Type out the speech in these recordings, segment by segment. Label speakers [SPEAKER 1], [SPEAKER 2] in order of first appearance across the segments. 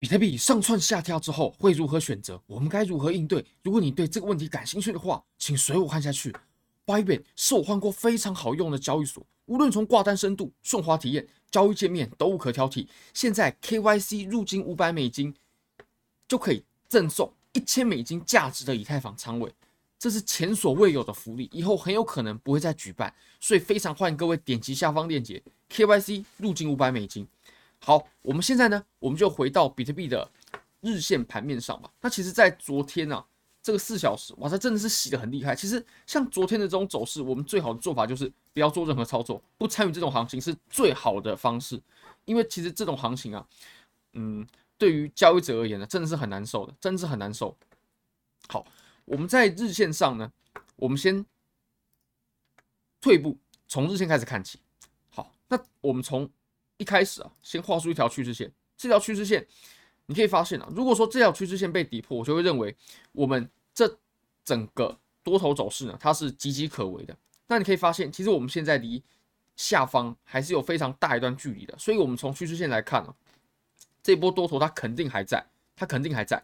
[SPEAKER 1] 比特币上窜下跳之后会如何选择？我们该如何应对？如果你对这个问题感兴趣的话，请随我看下去。Bybit 是我换过非常好用的交易所，无论从挂单深度、顺滑体验、交易界面都无可挑剔。现在 KYC 入金五百美金就可以赠送一千美金价值的以太坊仓位，这是前所未有的福利，以后很有可能不会再举办，所以非常欢迎各位点击下方链接，KYC 入金五百美金。好，我们现在呢，我们就回到比特币的日线盘面上吧。那其实，在昨天、啊。这个四小时，哇，它真的是洗得很厉害。其实像昨天的这种走势，我们最好的做法就是不要做任何操作，不参与这种行情是最好的方式。因为其实这种行情啊，嗯，对于交易者而言呢，真的是很难受的，真的是很难受。好，我们在日线上呢，我们先退步，从日线开始看起。好，那我们从一开始啊，先画出一条趋势线，这条趋势线。你可以发现啊，如果说这条趋势线被跌破，我就会认为我们这整个多头走势呢，它是岌岌可危的。那你可以发现，其实我们现在离下方还是有非常大一段距离的。所以，我们从趋势线来看啊，这波多头它肯定还在，它肯定还在。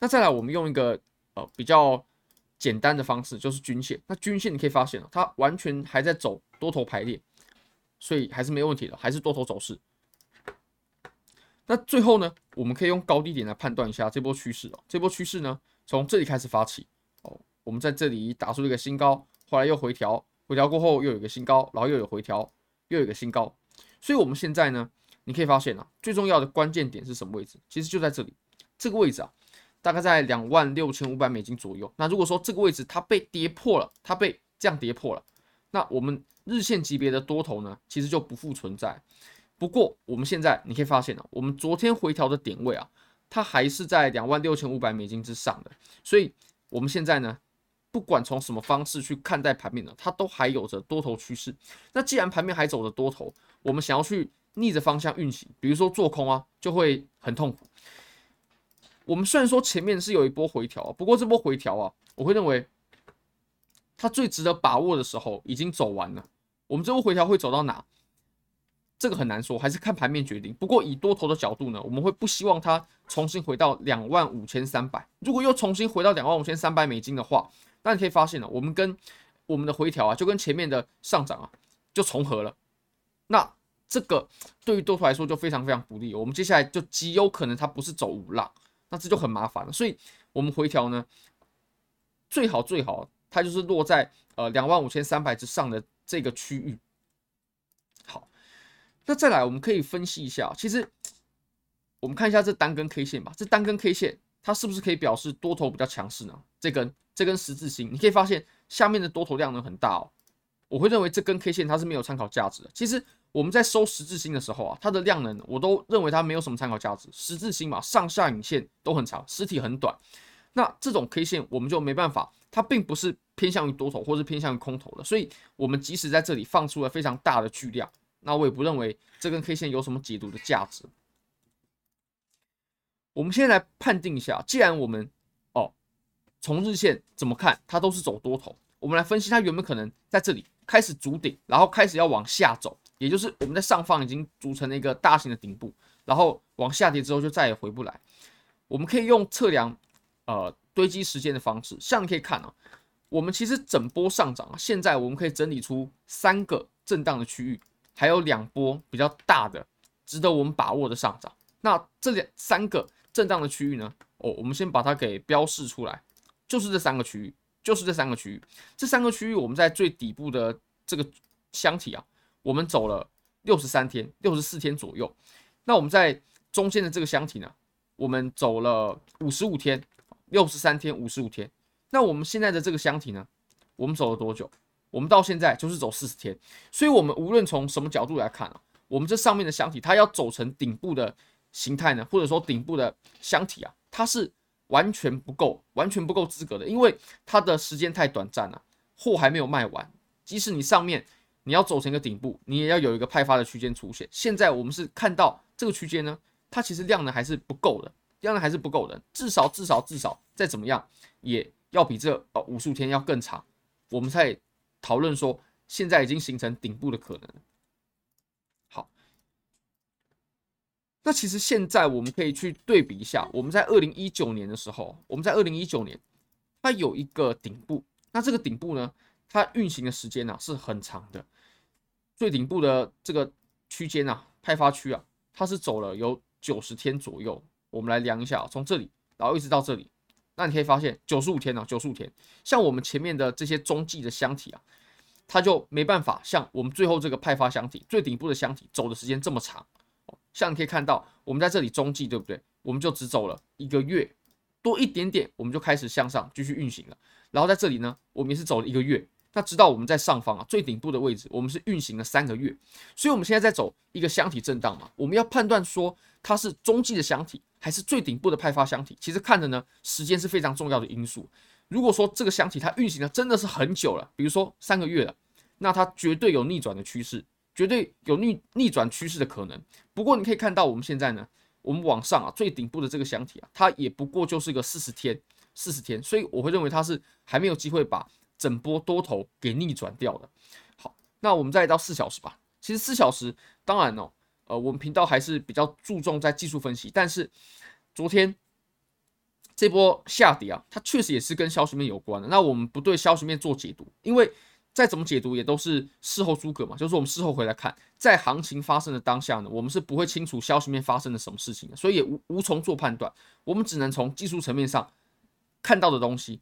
[SPEAKER 1] 那再来，我们用一个呃比较简单的方式，就是均线。那均线你可以发现啊，它完全还在走多头排列，所以还是没问题的，还是多头走势。那最后呢，我们可以用高低点来判断一下这波趋势哦。这波趋势呢，从这里开始发起哦。我们在这里打出一个新高，后来又回调，回调过后又有一个新高，然后又有回调，又有一个新高。所以，我们现在呢，你可以发现啊，最重要的关键点是什么位置？其实就在这里，这个位置啊，大概在两万六千五百美金左右。那如果说这个位置它被跌破了，它被这样跌破了，那我们日线级别的多头呢，其实就不复存在。不过，我们现在你可以发现啊，我们昨天回调的点位啊，它还是在两万六千五百美金之上的。所以，我们现在呢，不管从什么方式去看待盘面呢，它都还有着多头趋势。那既然盘面还走着多头，我们想要去逆着方向运行，比如说做空啊，就会很痛苦。我们虽然说前面是有一波回调，不过这波回调啊，我会认为它最值得把握的时候已经走完了。我们这波回调会走到哪？这个很难说，还是看盘面决定。不过以多头的角度呢，我们会不希望它重新回到两万五千三百。如果又重新回到两万五千三百美金的话，那你可以发现呢，我们跟我们的回调啊，就跟前面的上涨啊，就重合了。那这个对于多头来说就非常非常不利。我们接下来就极有可能它不是走五浪，那这就很麻烦了。所以我们回调呢，最好最好它就是落在呃两万五千三百之上的这个区域。好那再来，我们可以分析一下，其实我们看一下这单根 K 线吧。这单根 K 线它是不是可以表示多头比较强势呢？这根这根十字星，你可以发现下面的多头量能很大哦。我会认为这根 K 线它是没有参考价值的。其实我们在收十字星的时候啊，它的量能我都认为它没有什么参考价值。十字星嘛，上下影线都很长，实体很短。那这种 K 线我们就没办法，它并不是偏向于多头或是偏向于空头的。所以，我们即使在这里放出了非常大的巨量。那我也不认为这根 K 线有什么解读的价值。我们现在来判定一下，既然我们哦从日线怎么看，它都是走多头，我们来分析它有没有可能在这里开始筑顶，然后开始要往下走，也就是我们在上方已经组成了一个大型的顶部，然后往下跌之后就再也回不来。我们可以用测量呃堆积时间的方式，像你可以看啊，我们其实整波上涨，现在我们可以整理出三个震荡的区域。还有两波比较大的、值得我们把握的上涨。那这两三个震荡的区域呢？哦，我们先把它给标示出来，就是这三个区域，就是这三个区域。这三个区域，我们在最底部的这个箱体啊，我们走了六十三天、六十四天左右。那我们在中间的这个箱体呢，我们走了五十五天、六十三天、五十五天。那我们现在的这个箱体呢，我们走了多久？我们到现在就是走四十天，所以，我们无论从什么角度来看啊，我们这上面的箱体它要走成顶部的形态呢，或者说顶部的箱体啊，它是完全不够，完全不够资格的，因为它的时间太短暂了，货还没有卖完。即使你上面你要走成一个顶部，你也要有一个派发的区间出现。现在我们是看到这个区间呢，它其实量呢还是不够的，当然还是不够的，至少至少至少再怎么样也要比这呃五十五天要更长，我们才。讨论说，现在已经形成顶部的可能。好，那其实现在我们可以去对比一下，我们在二零一九年的时候，我们在二零一九年，它有一个顶部，那这个顶部呢，它运行的时间呢、啊、是很长的，最顶部的这个区间啊，派发区啊，它是走了有九十天左右。我们来量一下，从这里然后一直到这里，那你可以发现九十五天啊，九十五天，像我们前面的这些中继的箱体啊，它就没办法像我们最后这个派发箱体最顶部的箱体走的时间这么长。像你可以看到，我们在这里中继，对不对？我们就只走了一个月多一点点，我们就开始向上继续运行了。然后在这里呢，我们也是走了一个月。那直到我们在上方啊最顶部的位置，我们是运行了三个月。所以我们现在在走一个箱体震荡嘛，我们要判断说它是中继的箱体还是最顶部的派发箱体。其实看着呢，时间是非常重要的因素。如果说这个箱体它运行的真的是很久了，比如说三个月了，那它绝对有逆转的趋势。绝对有逆逆转趋势的可能。不过你可以看到，我们现在呢，我们往上啊，最顶部的这个箱体啊，它也不过就是一个四十天，四十天，所以我会认为它是还没有机会把整波多头给逆转掉的。好，那我们再来到四小时吧。其实四小时，当然哦，呃，我们频道还是比较注重在技术分析，但是昨天这波下跌啊，它确实也是跟消息面有关的。那我们不对消息面做解读，因为。再怎么解读也都是事后诸葛嘛，就是我们事后回来看，在行情发生的当下呢，我们是不会清楚消息面发生了什么事情的，所以也无无从做判断。我们只能从技术层面上看到的东西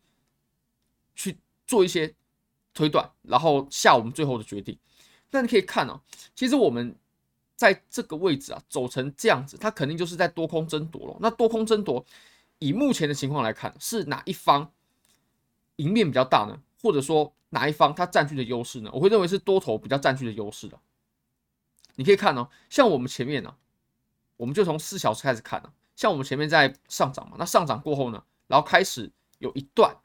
[SPEAKER 1] 去做一些推断，然后下我们最后的决定。那你可以看哦，其实我们在这个位置啊走成这样子，它肯定就是在多空争夺了。那多空争夺，以目前的情况来看，是哪一方赢面比较大呢？或者说？哪一方它占据的优势呢？我会认为是多头比较占据的优势的。你可以看哦，像我们前面呢，我们就从四小时开始看了。像我们前面在上涨嘛，那上涨过后呢，然后开始有一段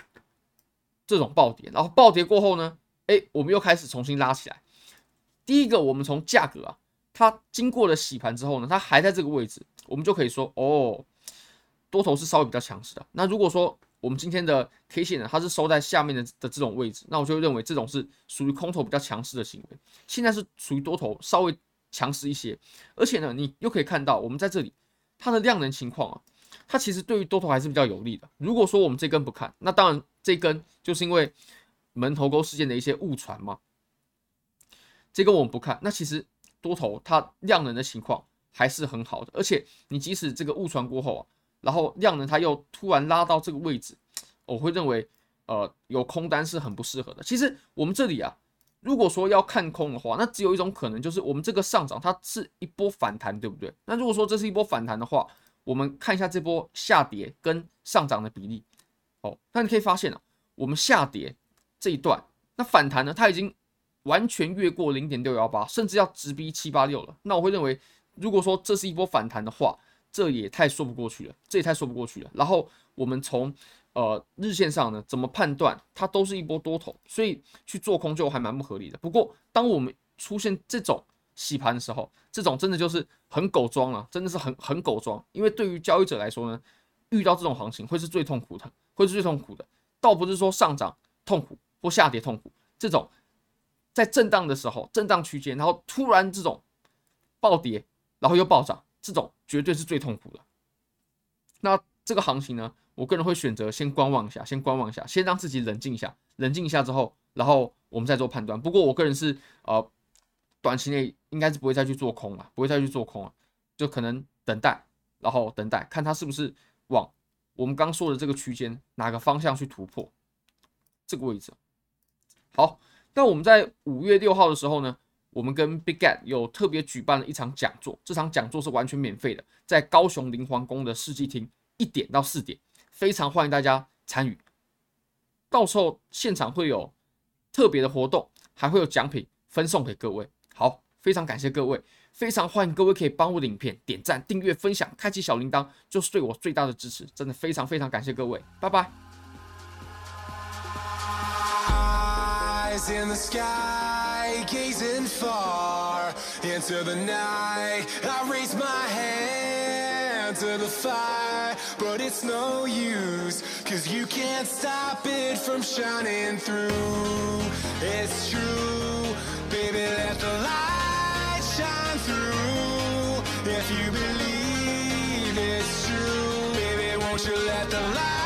[SPEAKER 1] 这种暴跌，然后暴跌过后呢，哎，我们又开始重新拉起来。第一个，我们从价格啊，它经过了洗盘之后呢，它还在这个位置，我们就可以说哦，多头是稍微比较强势的。那如果说我们今天的 K 线呢，它是收在下面的的这种位置，那我就认为这种是属于空头比较强势的行为。现在是属于多头稍微强势一些，而且呢，你又可以看到我们在这里它的量能情况啊，它其实对于多头还是比较有利的。如果说我们这根不看，那当然这根就是因为门头沟事件的一些误传嘛。这根我们不看，那其实多头它量能的情况还是很好的，而且你即使这个误传过后啊。然后量能它又突然拉到这个位置，我会认为，呃，有空单是很不适合的。其实我们这里啊，如果说要看空的话，那只有一种可能，就是我们这个上涨它是一波反弹，对不对？那如果说这是一波反弹的话，我们看一下这波下跌跟上涨的比例。哦，那你可以发现啊，我们下跌这一段，那反弹呢，它已经完全越过零点六幺八，甚至要直逼七八六了。那我会认为，如果说这是一波反弹的话，这也太说不过去了，这也太说不过去了。然后我们从呃日线上呢，怎么判断它都是一波多头，所以去做空就还蛮不合理的。不过当我们出现这种洗盘的时候，这种真的就是很狗庄了，真的是很很狗庄。因为对于交易者来说呢，遇到这种行情会是最痛苦的，会是最痛苦的。倒不是说上涨痛苦或下跌痛苦，这种在震荡的时候，震荡区间，然后突然这种暴跌，然后又暴涨。这种绝对是最痛苦的。那这个行情呢，我个人会选择先观望一下，先观望一下，先让自己冷静一下，冷静一下之后，然后我们再做判断。不过我个人是呃，短期内应该是不会再去做空了，不会再去做空了，就可能等待，然后等待看它是不是往我们刚说的这个区间哪个方向去突破这个位置。好，那我们在五月六号的时候呢，我们跟 Bitget 有特别举办了一场讲座，这场讲座是完全免费的，在高雄灵皇宫的世纪厅，一点到四点，非常欢迎大家参与。到时候现场会有特别的活动，还会有奖品分送给各位。好，非常感谢各位，非常欢迎各位可以帮我的影片点赞、订阅、分享、开启小铃铛，就是对我最大的支持。真的非常非常感谢各位，拜拜。Gazing far into the night, I raise my hand to the fire, but it's no use, cause you can't stop it from shining through. It's true, baby, let the light true, if you believe it's true, baby,
[SPEAKER 2] won't you let the light